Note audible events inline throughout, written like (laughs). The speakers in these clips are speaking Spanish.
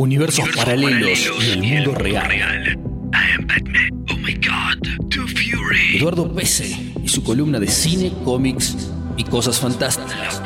universos paralelos y el mundo real. Eduardo Pese y su columna de cine, cómics y cosas fantásticas.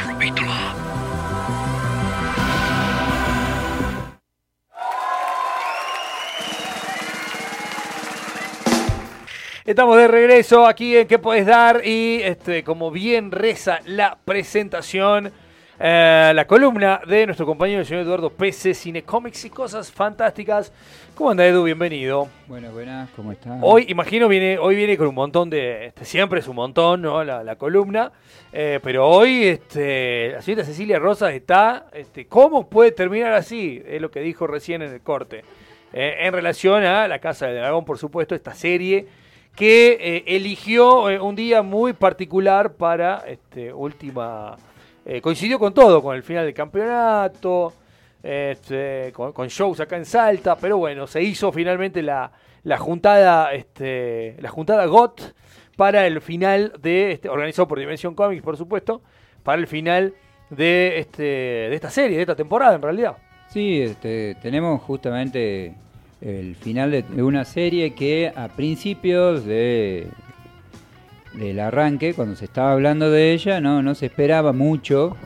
Estamos de regreso aquí en ¿Qué puedes dar? Y este, como bien reza la presentación, eh, la columna de nuestro compañero el señor Eduardo Pese, Cine Comics y Cosas Fantásticas. ¿Cómo anda Edu? Bienvenido. Buenas, buenas, ¿cómo estás? Hoy, imagino, viene, hoy viene con un montón de. Este, siempre es un montón, ¿no? La, la columna. Eh, pero hoy, este, la señorita Cecilia Rosas está. Este, ¿Cómo puede terminar así? Es lo que dijo recién en el corte. Eh, en relación a La Casa del Dragón, por supuesto, esta serie que eligió un día muy particular para este, última. Eh, coincidió con todo, con el final del campeonato, este, con, con shows acá en Salta, pero bueno, se hizo finalmente la, la juntada, este, la juntada GOT para el final de, este, organizado por Dimension Comics, por supuesto, para el final de, este, de esta serie, de esta temporada en realidad. Sí, este, tenemos justamente el final de, de una serie que a principios de del arranque, cuando se estaba hablando de ella, no, no se esperaba mucho.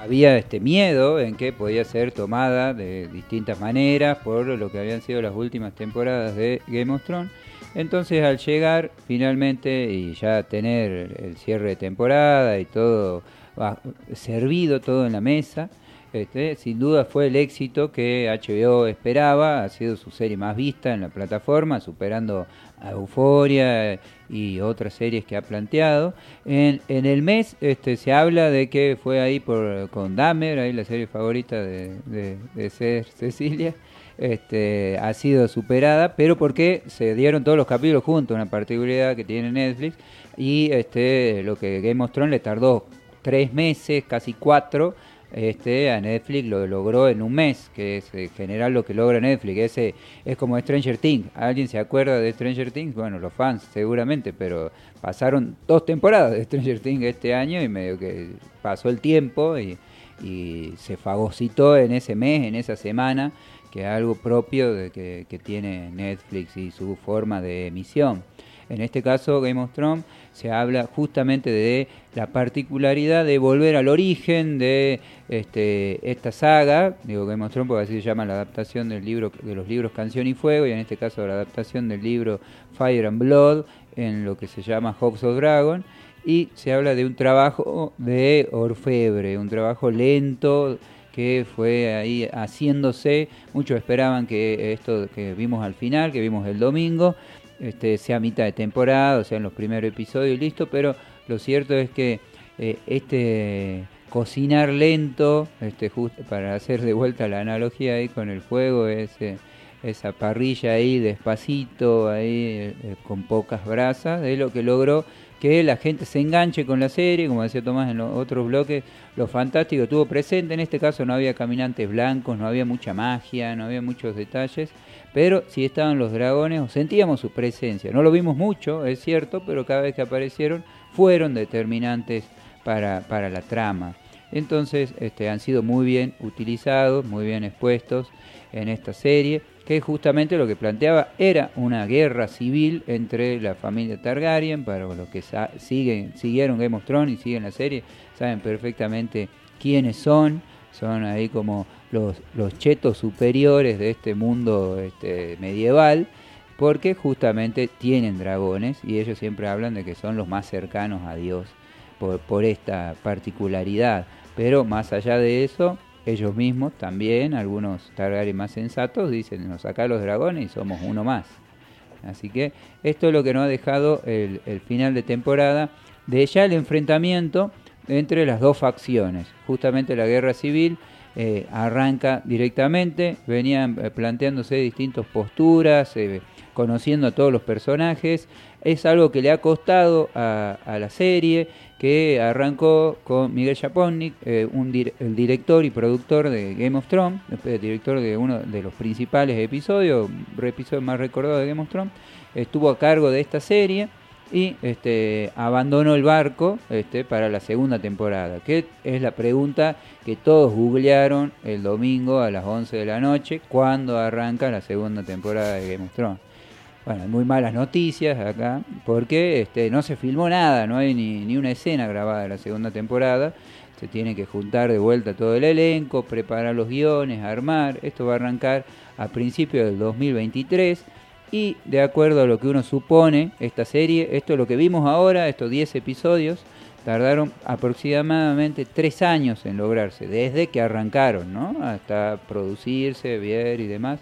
Había este miedo en que podía ser tomada de distintas maneras por lo que habían sido las últimas temporadas de Game of Thrones. Entonces al llegar finalmente y ya tener el cierre de temporada y todo va- servido, todo en la mesa, este, sin duda fue el éxito que HBO esperaba, ha sido su serie más vista en la plataforma, superando a Euforia y otras series que ha planteado. En, el mes este, se habla de que fue ahí por, con Dahmer, ahí la serie favorita de, de, de ser Cecilia, este, ha sido superada, pero porque se dieron todos los capítulos juntos, una particularidad que tiene Netflix, y este, lo que Game of Thrones le tardó tres meses, casi cuatro, este, a Netflix lo logró en un mes, que es en general lo que logra Netflix. Ese es como Stranger Things. ¿Alguien se acuerda de Stranger Things? Bueno, los fans seguramente, pero pasaron dos temporadas de Stranger Things este año y medio que pasó el tiempo y, y se fagocitó en ese mes, en esa semana, que es algo propio de que, que tiene Netflix y su forma de emisión. En este caso, Game of Thrones se habla justamente de la particularidad de volver al origen de este, esta saga, digo Game of Thrones porque así se llama la adaptación del libro, de los libros Canción y Fuego, y en este caso la adaptación del libro Fire and Blood, en lo que se llama House of Dragon, y se habla de un trabajo de orfebre, un trabajo lento que fue ahí haciéndose, muchos esperaban que esto que vimos al final, que vimos el domingo, este, sea mitad de temporada, o sea, en los primeros episodios y listo, pero lo cierto es que eh, este cocinar lento, este, justo para hacer de vuelta la analogía ahí con el fuego, ese, esa parrilla ahí despacito, ahí eh, eh, con pocas brasas, es lo que logró que la gente se enganche con la serie, como decía Tomás en los otros bloques, lo fantástico estuvo presente, en este caso no había caminantes blancos, no había mucha magia, no había muchos detalles, pero sí estaban los dragones, o sentíamos su presencia. No lo vimos mucho, es cierto, pero cada vez que aparecieron fueron determinantes para, para la trama. Entonces este, han sido muy bien utilizados, muy bien expuestos en esta serie, que justamente lo que planteaba era una guerra civil entre la familia Targaryen, para los que siguen, siguieron Game of Thrones y siguen la serie, saben perfectamente quiénes son, son ahí como los, los chetos superiores de este mundo este, medieval, porque justamente tienen dragones y ellos siempre hablan de que son los más cercanos a Dios por, por esta particularidad. Pero más allá de eso, ellos mismos también, algunos Targaryen más sensatos, dicen, nos saca los dragones y somos uno más. Así que esto es lo que nos ha dejado el, el final de temporada de ya el enfrentamiento entre las dos facciones. Justamente la guerra civil eh, arranca directamente, venían eh, planteándose distintas posturas, eh, conociendo a todos los personajes. Es algo que le ha costado a, la serie, que arrancó con Miguel Japonnik, eh, un dir- el director y productor de Game of Thrones, el director de uno de los principales episodios, episodio más recordado de Game of Thrones, estuvo a cargo de esta serie y este, abandonó el barco este, para la segunda temporada, que es la pregunta que todos googlearon el domingo a las 11 de la noche, cuando arranca la segunda temporada de Game of Thrones. Bueno, muy malas noticias acá, porque este, no se filmó nada, no hay ni, ni una escena grabada de la segunda temporada, se tiene que juntar de vuelta todo el elenco, preparar los guiones, armar, esto va a arrancar a principios del 2023 y de acuerdo a lo que uno supone, esta serie, esto es lo que vimos ahora, estos 10 episodios, tardaron aproximadamente 3 años en lograrse, desde que arrancaron, ¿no? Hasta producirse, ver y demás.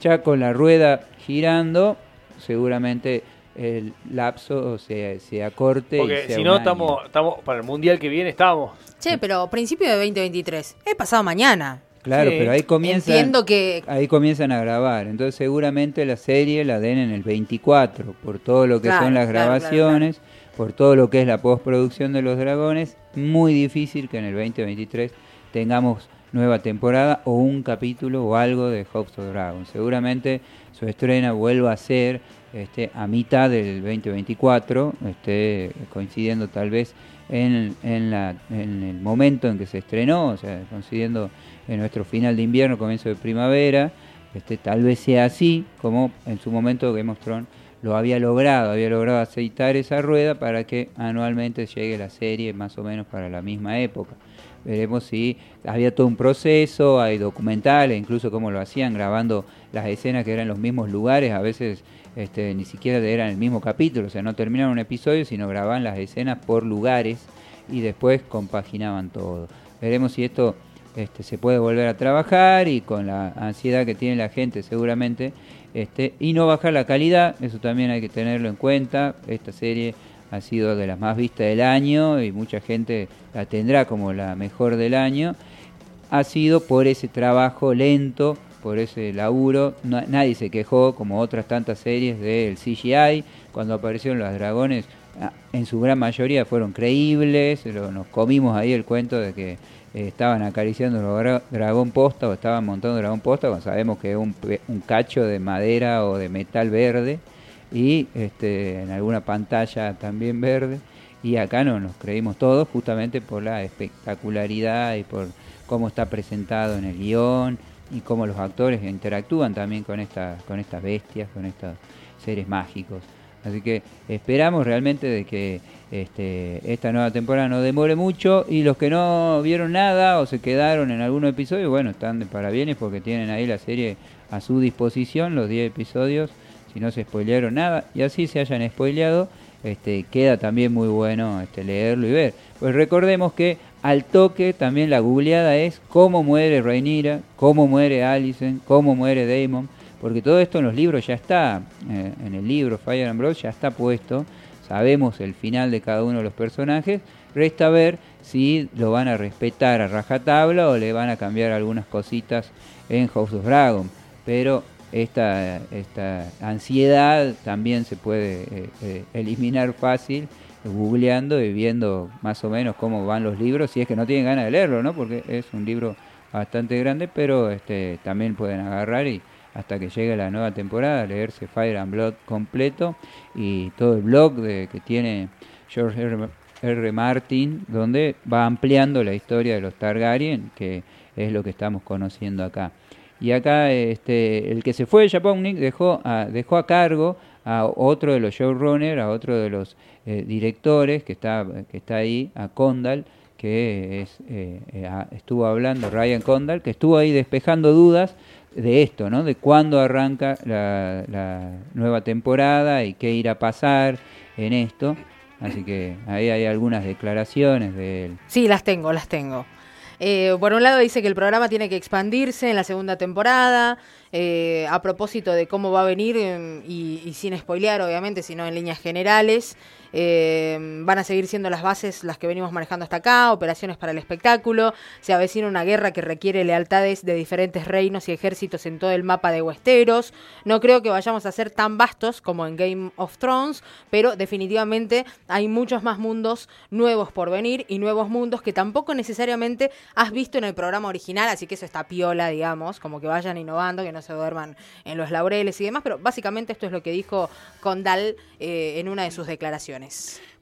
Ya con la rueda girando, seguramente el lapso se, se acorte. Porque si no, estamos, estamos, para el mundial que viene estamos. Che, pero principio de 2023, es pasado mañana. Claro, Sí. pero ahí comienzan, que ahí comienzan a grabar. Entonces seguramente la serie la den en el 24, por todo lo que Claro, son las claro, claro, grabaciones, por todo lo que es la postproducción de los dragones. Muy difícil que en el 2023 tengamos nueva temporada o un capítulo o algo de House of Dragon. Seguramente su estrena vuelva a ser este, a mitad del 2024, este, coincidiendo tal vez en, en, la, en el momento en que se estrenó, o sea, coincidiendo en nuestro final de invierno, comienzo de primavera, este, tal vez sea así, como en su momento Game of Thrones lo había logrado, había logrado aceitar esa rueda para que anualmente llegue la serie más o menos para la misma época. Veremos si había todo un proceso, hay documentales, incluso cómo lo hacían, grabando las escenas que eran en los mismos lugares, a veces este, ni siquiera eran el mismo capítulo, o sea, no terminaban un episodio, sino grababan las escenas por lugares y después compaginaban todo. Veremos si esto este, se puede volver a trabajar y con la ansiedad que tiene la gente seguramente, este, y no bajar la calidad, eso también hay que tenerlo en cuenta. Esta serie ha sido de las más vistas del año y mucha gente la tendrá como la mejor del año. Ha sido por ese trabajo lento, por ese laburo. Nadie se quejó, como otras tantas series del CGI. Cuando aparecieron los dragones, en su gran mayoría fueron creíbles. nos comimos ahí el cuento de que estaban acariciando dra- dragón posta o estaban montando dragón posta, cuando sabemos que es un, un cacho de madera o de metal verde y este, en alguna pantalla también verde. Y acá no nos creímos todos justamente por la espectacularidad y por cómo está presentado en el guion y cómo los actores interactúan también con, esta, con estas bestias, con estos seres mágicos. Así que esperamos realmente de que este, esta nueva temporada no demore mucho y los que no vieron nada o se quedaron en algún episodio, bueno, están de parabienes porque tienen ahí la serie a su disposición, los 10 episodios, si no se spoilearon nada y así se hayan spoileado, este, queda también muy bueno este, leerlo y ver. Pues recordemos que al toque también la googleada es cómo muere Rhaenyra, cómo muere Alicent, cómo muere Daemon, porque todo esto en los libros ya está, eh, en el libro Fire and Blood ya está puesto, sabemos el final de cada uno de los personajes, resta ver si lo van a respetar a rajatabla o le van a cambiar algunas cositas en House of Dragon, pero esta, esta ansiedad también se puede eh, eh, eliminar fácil googleando y viendo más o menos cómo van los libros, si es que no tienen ganas de leerlo, ¿no? Porque es un libro bastante grande, pero este, también pueden agarrar y hasta que llegue la nueva temporada, leerse Fire and Blood completo y todo el blog de, que tiene George R. R. Martin, donde va ampliando la historia de los Targaryen, que es lo que estamos conociendo acá. Y acá este, el que se fue de Japón Nick dejó a, dejó a cargo a otro de los showrunners, a otro de los eh, directores que está, que está ahí, a Condal, que es, eh, eh, estuvo hablando, Ryan Condal, que estuvo ahí despejando dudas de esto, ¿no? De cuándo arranca la, nueva temporada y qué irá a pasar en esto. Así que ahí hay algunas declaraciones de él. Sí, las tengo, las tengo. Eh, por un lado dice que el programa tiene que expandirse en la segunda temporada, eh, a propósito de cómo va a venir, eh, y, y sin spoilear obviamente, sino en líneas generales. Eh, van a seguir siendo las bases las que venimos manejando hasta acá, operaciones para el espectáculo, se avecina una guerra que requiere lealtades de diferentes reinos y ejércitos en todo el mapa de Westeros. No creo que vayamos a ser tan vastos como en Game of Thrones, pero definitivamente hay muchos más mundos nuevos por venir y nuevos mundos que tampoco necesariamente has visto en el programa original, así que eso está piola, digamos, como que vayan innovando, que no se duerman en los laureles y demás, pero básicamente esto es lo que dijo Condal eh, en una de sus declaraciones.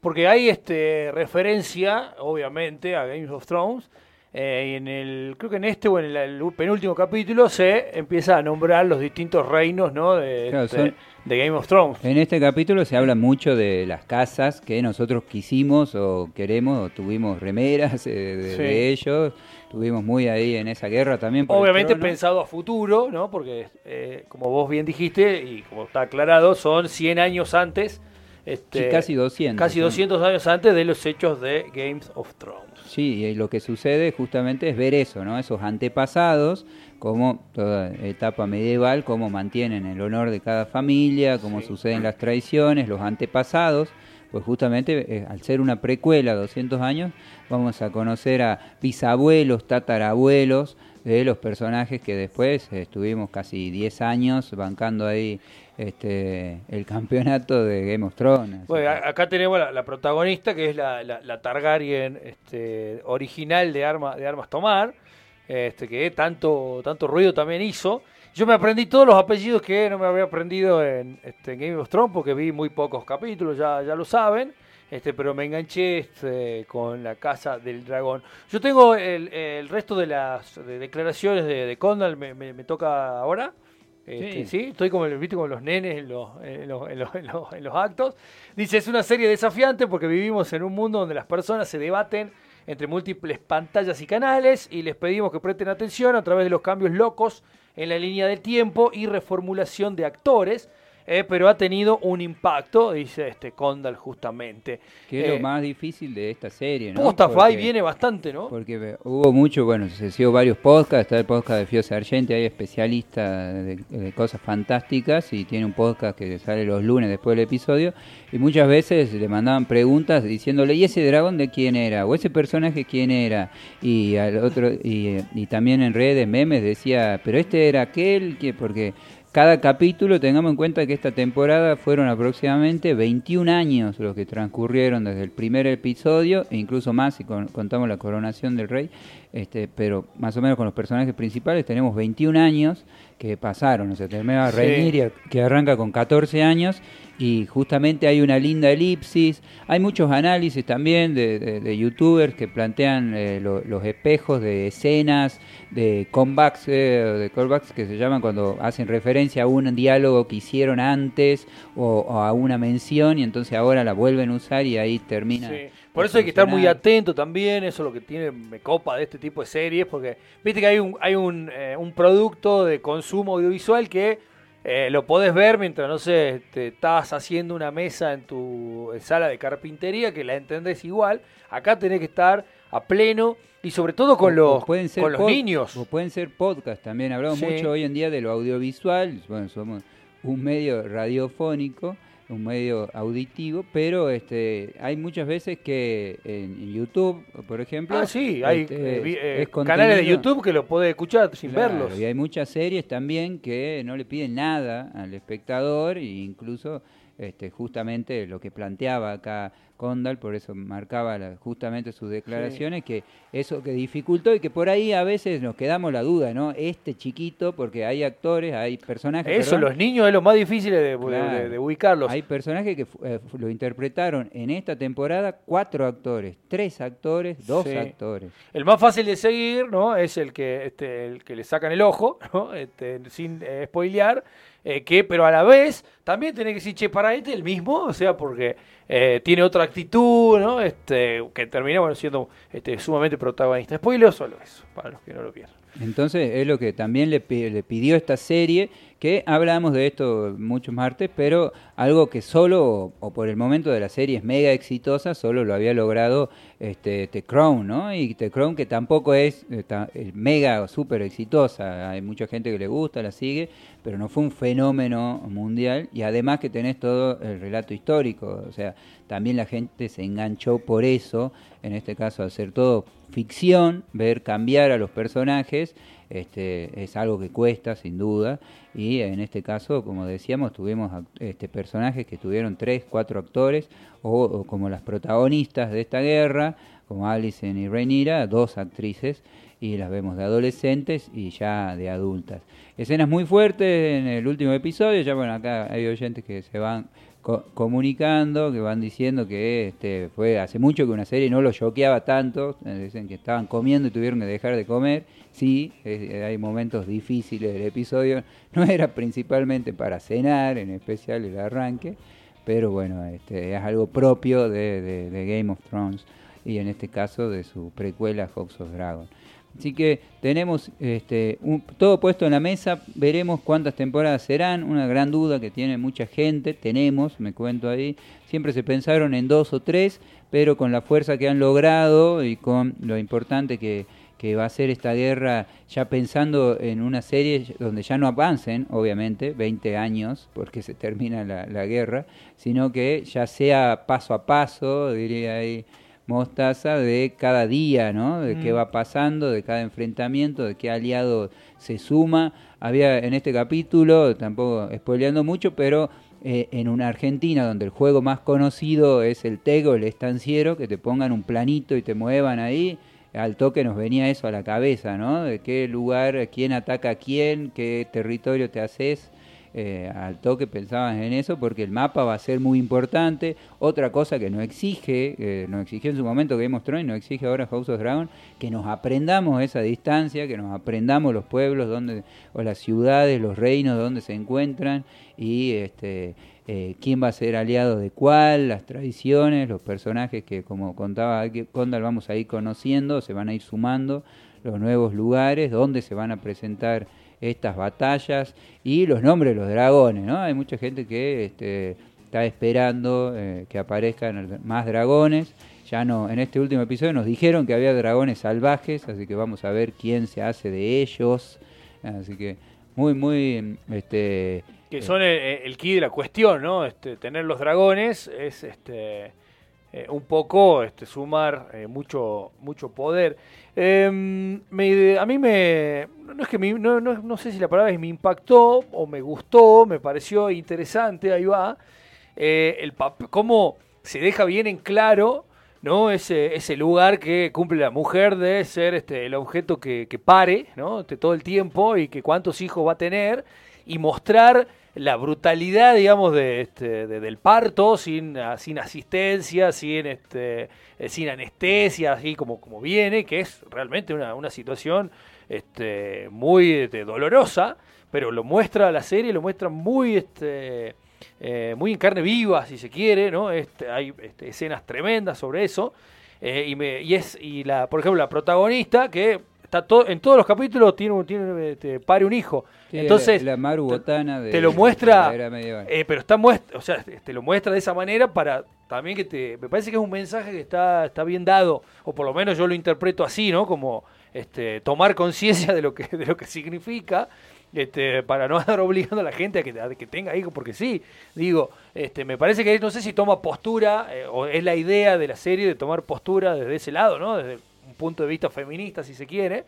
Porque hay este referencia, obviamente, a Game of Thrones. Eh, y en el, creo que en este o en el, penúltimo capítulo se empieza a nombrar los distintos reinos ¿no? de, este, Game of Thrones. En este capítulo se habla mucho de las casas que nosotros quisimos o queremos o tuvimos remeras eh, de, ellos. Estuvimos muy ahí en esa guerra también. Obviamente pensado a futuro, ¿no? Porque eh, como vos bien dijiste y como está aclarado, son 100 años antes este, casi 200. Casi 200 años antes de los hechos de Games of Thrones. Sí, y lo que sucede justamente es ver eso, ¿no? Esos antepasados, como toda etapa medieval, cómo mantienen el honor de cada familia, cómo suceden las traiciones, los antepasados. Pues justamente eh, al ser una precuela, 200 años, vamos a conocer a bisabuelos, tatarabuelos de los personajes que después estuvimos casi 10 años bancando ahí este, el campeonato de Game of Thrones. Bueno, acá tenemos la, protagonista que es la, la, Targaryen este, original de, arma, de Armas Tomar, este, que tanto, tanto ruido también hizo. Yo me aprendí todos los apellidos que no me había aprendido en, este, Game of Thrones porque vi muy pocos capítulos, ya, ya lo saben. Este, pero me enganché este, con la Casa del Dragón. Yo tengo el, el resto de las declaraciones de, de Condal, me, me, me toca ahora. Este, sí. estoy como, ¿viste? como los nenes en los, en, los, en, los, en, los, actos. Dice, es una serie desafiante porque vivimos en un mundo donde las personas se debaten entre múltiples pantallas y canales y les pedimos que presten atención a través de los cambios locos en la línea del tiempo y reformulación de actores eh, pero ha tenido un impacto, dice este Condal justamente. Que es lo eh, más difícil de esta serie, ¿no? Postafai viene bastante, ¿no? Porque hubo mucho, bueno, se sido varios podcasts, está el podcast de Fio Sargenti, hay especialistas de, cosas fantásticas y tiene un podcast que sale los lunes después del episodio y muchas veces le mandaban preguntas diciéndole, ¿y ese dragón de quién era? ¿O ese personaje quién era? Y al otro y, y también en redes, memes decía, pero este era aquel que porque cada capítulo, tengamos en cuenta que esta temporada fueron aproximadamente 21 años los que transcurrieron desde el primer episodio, e incluso más si contamos la coronación del rey, este, pero más o menos con los personajes principales tenemos 21 años que pasaron, o sea, tenemos a Rhaenyra que arranca con 14 años y justamente hay una linda elipsis, hay muchos análisis también de, youtubers que plantean eh, los espejos de escenas, de comebacks, eh, de callbacks que se llaman cuando hacen referencia a un diálogo que hicieron antes o, a una mención y entonces ahora la vuelven a usar y ahí termina. Por eso hay que estar muy atento también, eso es lo que tiene me copa de este tipo de series, porque viste que hay un, hay un, eh, un producto de consumo audiovisual que eh, lo podés ver mientras, no sé, te estás haciendo una mesa en tu sala de carpintería, que la entendés igual. Acá tenés que estar a pleno y sobre todo con los, con los niños. O pueden ser podcast también. Hablamos mucho hoy en día de lo audiovisual. Bueno, somos un medio radiofónico un medio auditivo, pero este hay muchas veces que en, YouTube, por ejemplo, ah, sí, hay este, eh, eh, canales de YouTube que lo puede escuchar sin verlos. Y hay muchas series también que no le piden nada al espectador e incluso este, justamente lo que planteaba acá Condal, por eso marcaba justamente sus declaraciones, que eso que dificultó y que por ahí a veces nos quedamos la duda, ¿no? Este chiquito, porque hay actores, hay personajes... Eso, los niños es lo más difícil de, ubicarlos. Hay personajes que eh, lo interpretaron en esta temporada cuatro actores, tres actores, dos actores. El más fácil de seguir, ¿no? Es el que, este, el que le sacan el ojo, ¿no? Este, sin eh, spoilear eh, que, pero a la vez también tiene que decir, che, para este el mismo, o sea, porque eh, tiene otra actitud, ¿no? Este, que termina bueno, siendo este, sumamente protagonista. Spoiler solo eso, para los que no lo vieron. Entonces es lo que también le, le pidió esta serie, que hablamos de esto muchos martes, pero algo que solo, o por el momento de la serie es mega exitosa, solo lo había logrado este, The Crown, ¿no? Y The Crown que tampoco es mega o súper exitosa, hay mucha gente que le gusta, la sigue, pero no fue un fenómeno mundial y además que tenés todo el relato histórico, o sea, también la gente se enganchó por eso, en este caso hacer todo ficción, ver cambiar a los personajes, este, es algo que cuesta sin duda, y en este caso, como decíamos, tuvimos este, personajes que tuvieron tres, cuatro actores, o, como las protagonistas de esta guerra, como Alison y Rhaenyra, dos actrices, y las vemos de adolescentes y ya de adultas. Escenas muy fuertes en el último episodio, ya bueno, acá hay oyentes que se van comunicando, que van diciendo que este, fue hace mucho que una serie no lo choqueaba tanto, eh, dicen que estaban comiendo y tuvieron que dejar de comer. Sí, hay momentos difíciles del episodio, no era principalmente para cenar, en especial el arranque, pero bueno, este, es algo propio de, de Game of Thrones y en este caso de su precuela House of Dragon. Así que tenemos este, todo puesto en la mesa, veremos cuántas temporadas serán, una gran duda que tiene mucha gente, tenemos, me cuento ahí, siempre se pensaron en dos o tres, pero con la fuerza que han logrado y con lo importante que, va a ser esta guerra, ya pensando en una serie donde ya no avancen, obviamente, 20 años, porque se termina la, la guerra, sino que ya sea paso a paso, diría ahí mostaza de cada día, ¿no? De qué mm. va pasando, de cada enfrentamiento, de qué aliado se suma. Había en este capítulo, tampoco spoileando mucho, pero eh, en una Argentina donde el juego más conocido es el Tego, el estanciero, que te pongan un planito y te muevan ahí. Al toque nos venía eso a la cabeza, ¿no? De qué lugar, quién ataca a quién, qué territorio te haces eh, al toque pensaban en eso porque el mapa va a ser muy importante. Otra cosa que no exige, eh, nos exigió en su momento Game of Thrones, no exige ahora House of Dragon, que nos aprendamos esa distancia, que nos aprendamos los pueblos donde, o las ciudades, los reinos donde se encuentran y este, eh, quién va a ser aliado de cuál, las tradiciones, los personajes que como contaba Condal vamos a ir conociendo, se van a ir sumando los nuevos lugares, donde se van a presentar estas batallas y los nombres de los dragones, ¿no? Hay mucha gente que este, está esperando eh, que aparezcan más dragones. Ya no, en este último episodio nos dijeron que había dragones salvajes, así que vamos a ver quién se hace de ellos. Así que muy, muy, este, que son el, el key de la cuestión, ¿no? Este, tener los dragones es, este eh, un poco este, sumar eh, mucho, mucho poder. Em, a mí me. No, es que no, no, sé si la palabra es me impactó o me gustó, me pareció interesante, ahí va. Eh, el cómo se deja bien en claro ¿no? Ese, ese lugar que cumple la mujer de ser este, el objeto que, que pare ¿no? Este, todo el tiempo y que cuántos hijos va a tener y mostrar la brutalidad, digamos, de, este, del parto, sin, ah, sin asistencia, sin, este, eh, sin anestesia, así como, como viene, que es realmente una, una situación este, muy este, dolorosa, pero lo muestra la serie, lo muestra muy, este, eh, muy en carne viva, si se quiere, ¿no? Este, hay este, escenas tremendas sobre eso. Eh, y, me, y es, y la, por ejemplo, la protagonista, que está todo, en todos los capítulos tiene, tiene este, pare un hijo. Entonces, la, de, te lo muestra, eh, pero está muestra, o sea, te lo muestra de esa manera para también que te, me parece que es un mensaje que está, está bien dado, o por lo menos yo lo interpreto así, ¿no? Como este, tomar conciencia de lo que, de lo que significa. Este, para no (laughs) estar obligando a la gente a que, que tenga hijos, porque sí, digo, este, me parece que no sé si toma postura, eh, o es la idea de la serie de tomar postura desde ese lado, ¿no? Desde un punto de vista feminista, si se quiere,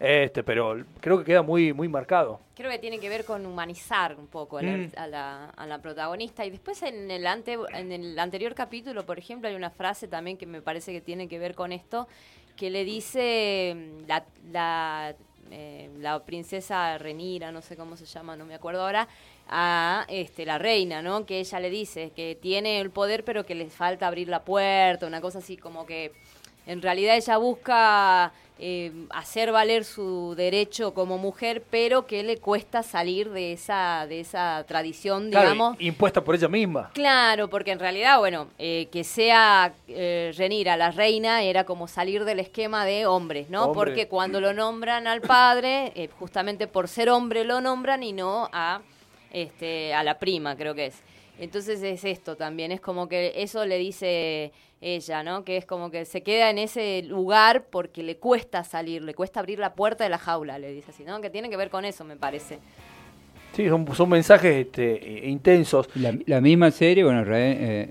este, pero creo que queda muy, muy marcado. Creo que tiene que ver con humanizar un poco a, la, mm. a, la, protagonista. Y después en el, ante, en el anterior capítulo, por ejemplo, hay una frase también que me parece que tiene que ver con esto, que le dice mm, la, la, eh, la princesa Renira, no sé cómo se llama, no me acuerdo ahora, a este, la reina, ¿no? Que ella le dice que tiene el poder pero que le falta abrir la puerta, una cosa así como que en realidad ella busca eh, hacer valer su derecho como mujer, pero que le cuesta salir de esa, de esa tradición, digamos. Impuesta por ella misma. Claro, porque en realidad, bueno, eh, que sea eh, Renira la reina era como salir del esquema de hombres, ¿no? Porque cuando lo nombran al padre, eh, justamente por ser hombre lo nombran y no a, este, a la prima, creo que es. Entonces es esto también, es como que eso le dice ella, ¿no? Que es como que se queda en ese lugar porque le cuesta salir, le cuesta abrir la puerta de la jaula, le dice así, ¿no? Que tiene que ver con eso, me parece. Sí, son, son mensajes este, intensos. La, misma serie, bueno, Re,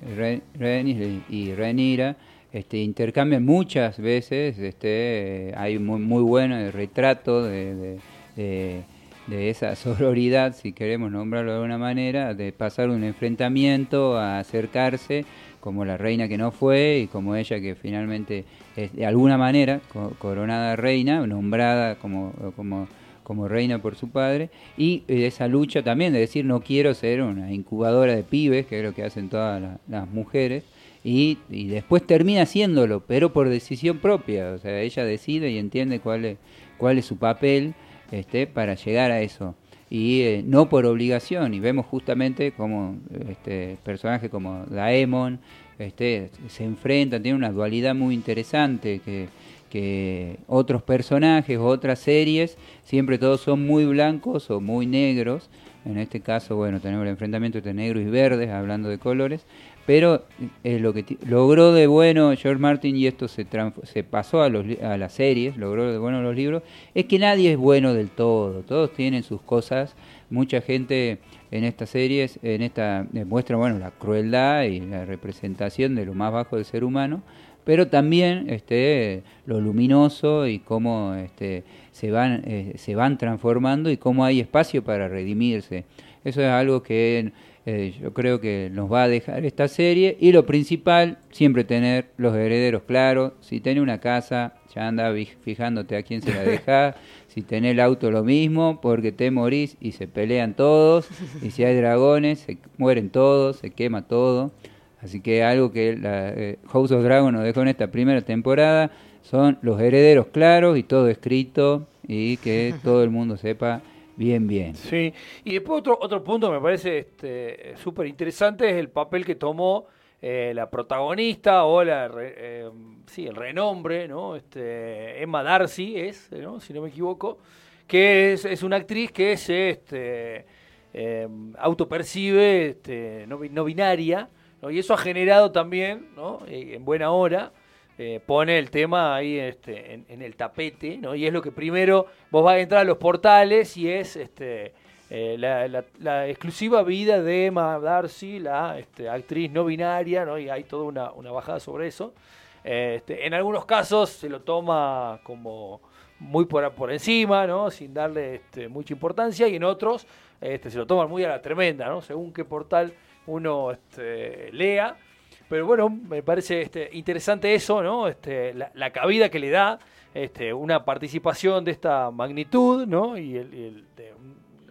eh, y Renira este, intercambian muchas veces, este, hay muy, muy bueno retrato de, de, de, esa (laughs) sororidad, si queremos nombrarlo de alguna manera, de pasar un enfrentamiento a acercarse, como la reina que no fue y como ella que finalmente es de alguna manera coronada reina, nombrada como, como como reina por su padre, y esa lucha también de decir no quiero ser una incubadora de pibes, que es lo que hacen todas las mujeres, y, después termina haciéndolo, pero por decisión propia, o sea, ella decide y entiende cuál es, cuál es su papel este, para llegar a eso, y eh, no por obligación, y vemos justamente como este, personajes como Daemon este, se enfrentan, tiene una dualidad muy interesante que que otros personajes, otras series, siempre todos son muy blancos o muy negros. En este caso, bueno, tenemos el enfrentamiento entre negros y verdes, hablando de colores. Pero eh, lo que logró de bueno George Martin, y esto se, se pasó a, los, a las series, logró de bueno los libros, es que nadie es bueno del todo. Todos tienen sus cosas. Mucha gente en estas series, en esta, demuestra bueno, la crueldad y la representación de lo más bajo del ser humano pero también este, lo luminoso y cómo este, se, van, eh, se van transformando y cómo hay espacio para redimirse. Eso es algo que eh, yo creo que nos va a dejar esta serie y lo principal, siempre tener los herederos claros. Si tenés una casa, ya anda fijándote a quién se la (laughs) deja. si tenés el auto, lo mismo, porque te morís y se pelean todos. Y si hay dragones, se mueren todos, se quema todo. Así que algo que la, eh, House of Dragon nos dejó en esta primera temporada son los herederos claros y todo escrito y que (laughs) todo el mundo sepa bien, bien. Sí, y después otro, otro punto que me parece este, súper interesante es el papel que tomó eh, la protagonista o la, eh, sí, el renombre, ¿no? Este, Emma Darcy es, ¿no? si no me equivoco, que es, es una actriz que se este, autopercibe este, no, no binaria, y eso ha generado también, ¿no? Eh, en buena hora, eh, pone el tema ahí este, en, el tapete, ¿no? y es lo que primero vos vas a entrar a los portales y es este, eh, la, exclusiva vida de Emma Darcy, la este, actriz no binaria, ¿no? y hay toda una, bajada sobre eso. Este, en algunos casos se lo toma como muy por, encima, ¿no? sin darle este, mucha importancia, y en otros este, se lo toman muy a la tremenda, ¿no? según qué portal uno lea. Pero bueno, me parece este, interesante eso, ¿no? Este, la, cabida que le da este, una participación de esta magnitud, ¿no? Y, el,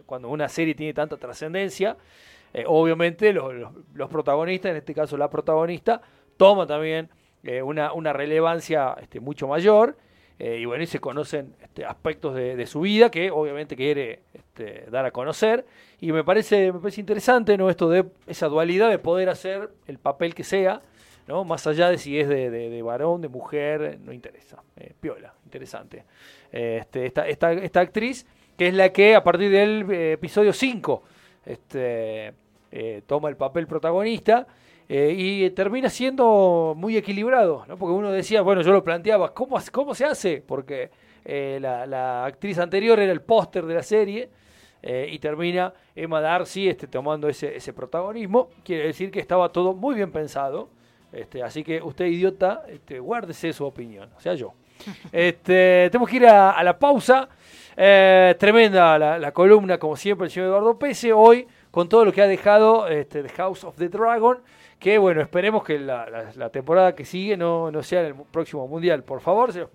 cuando una serie tiene tanta trascendencia, eh, obviamente los, protagonistas, en este caso la protagonista, toma también eh, una, una, relevancia este, mucho mayor. Eh, y bueno, y se conocen este, aspectos de, su vida que obviamente quiere este, dar a conocer. Y me parece, me parece interesante ¿no? esto de esa dualidad de poder hacer el papel que sea, ¿no? más allá de si es de, varón, de mujer, no interesa. Eh, piola, interesante. este, esta, esta, esta, actriz, que es la que a partir del eh, episodio 5 este, toma el papel protagonista. Eh, y termina siendo muy equilibrado, ¿no? porque uno decía, bueno, yo lo planteaba, ¿cómo, cómo se hace? Porque eh, la, actriz anterior era el póster de la serie eh, y termina Emma Darcy este, tomando ese, ese protagonismo. Quiere decir que estaba todo muy bien pensado. Este, así que usted, idiota, este, guárdese su opinión, o sea, yo. (laughs) Este, tenemos que ir a, la pausa. tremenda la, la, columna, como siempre, el señor Eduardo Pese. Hoy, con todo lo que ha dejado este, The House of the Dragon que bueno, esperemos que la, temporada que sigue no, no sea en el próximo mundial. Por favor, se los